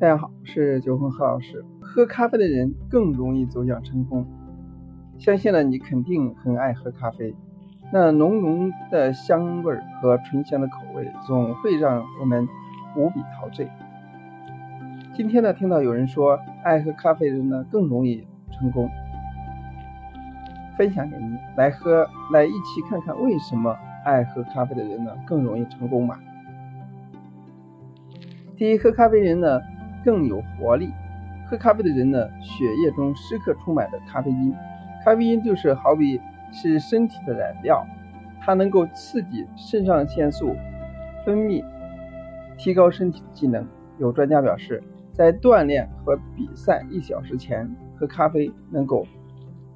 大家好，我是九峰何老师。喝咖啡的人更容易走向成功。相信呢，你肯定很爱喝咖啡。那浓浓的香味和醇香的口味，总会让我们无比陶醉。今天呢，听到有人说，爱喝咖啡的人呢更容易成功。分享给你，来喝，来一起看看为什么爱喝咖啡的人呢更容易成功嘛？第一，喝咖啡人呢。更有活力。喝咖啡的人呢，血液中时刻充满着咖啡因。咖啡因就是好比是身体的燃料，它能够刺激肾上腺素分泌，提高身体的机能。有专家表示，在锻炼和比赛一小时前喝咖啡，能够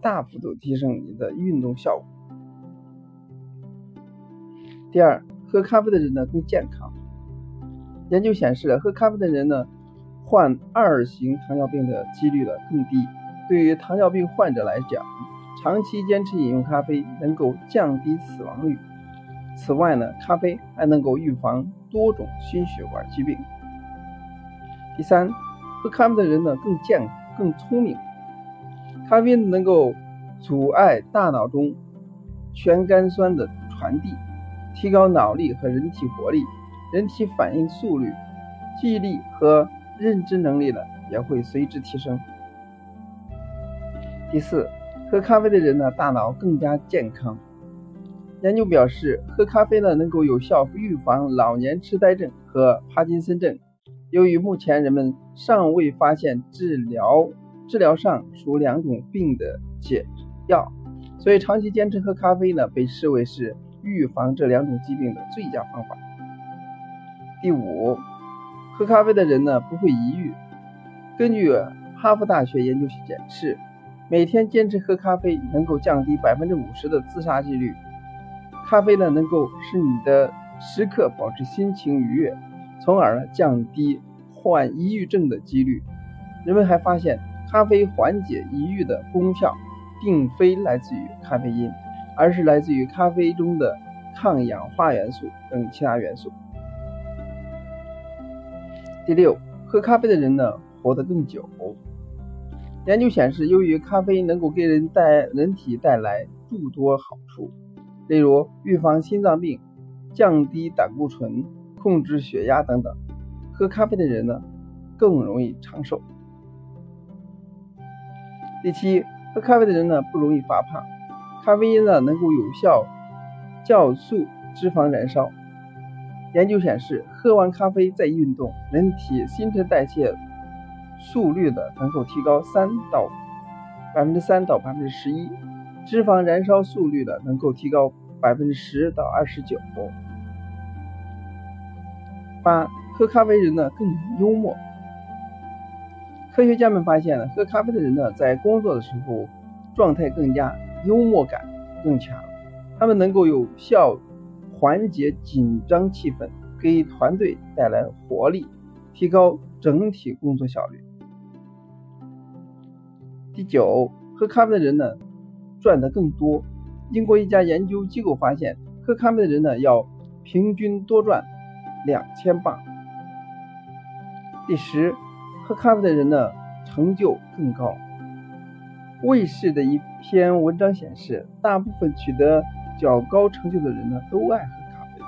大幅度提升你的运动效果。第二，喝咖啡的人呢更健康。研究显示，喝咖啡的人呢。患二型糖尿病的几率呢更低。对于糖尿病患者来讲，长期坚持饮用咖啡能够降低死亡率。此外呢，咖啡还能够预防多种心血管疾病。第三，喝咖啡的人呢更健更聪明。咖啡能够阻碍大脑中全苷酸的传递，提高脑力和人体活力、人体反应速率、记忆力和。认知能力呢也会随之提升。第四，喝咖啡的人呢大脑更加健康。研究表示，喝咖啡呢能够有效预防老年痴呆症和帕金森症。由于目前人们尚未发现治疗治疗上述两种病的解药，所以长期坚持喝咖啡呢被视为是预防这两种疾病的最佳方法。第五。喝咖啡的人呢不会抑郁。根据哈佛大学研究显示，每天坚持喝咖啡能够降低百分之五十的自杀几率。咖啡呢能够使你的时刻保持心情愉悦，从而降低患抑郁症的几率。人们还发现，咖啡缓解抑郁的功效并非来自于咖啡因，而是来自于咖啡中的抗氧化元素等其他元素。第六，喝咖啡的人呢，活得更久。研究显示，由于咖啡能够给人带人体带来诸多好处，例如预防心脏病、降低胆固醇、控制血压等等，喝咖啡的人呢，更容易长寿。第七，喝咖啡的人呢，不容易发胖。咖啡因呢，能够有效酵素脂肪燃烧。研究显示，喝完咖啡再运动，人体新陈代谢速率的能够提高三到百分之三到百分之十一，脂肪燃烧速率的能够提高百分之十到二十九。八，喝咖啡人呢更幽默。科学家们发现，喝咖啡的人呢在工作的时候状态更佳，幽默感更强，他们能够有效。缓解紧张气氛，给团队带来活力，提高整体工作效率。第九，喝咖啡的人呢，赚的更多。英国一家研究机构发现，喝咖啡的人呢，要平均多赚两千镑。第十，喝咖啡的人呢，成就更高。卫视的一篇文章显示，大部分取得。较高成就的人呢，都爱喝咖啡。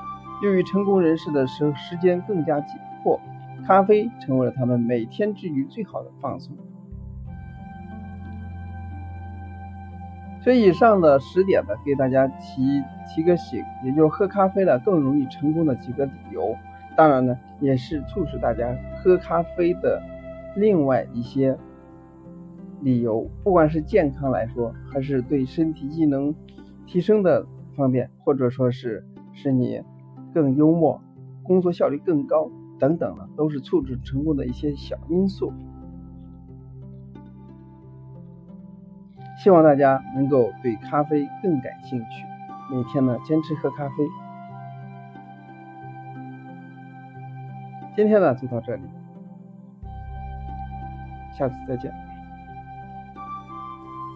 由于成功人士的时时间更加紧迫，咖啡成为了他们每天之余最好的放松。所以，以上的十点呢，给大家提提个醒，也就是喝咖啡呢更容易成功的几个理由。当然呢，也是促使大家喝咖啡的另外一些理由，不管是健康来说，还是对身体机能提升的。方便，或者说是使你更幽默，工作效率更高等等的，都是促成成功的一些小因素。希望大家能够对咖啡更感兴趣，每天呢坚持喝咖啡。今天呢就到这里，下次再见。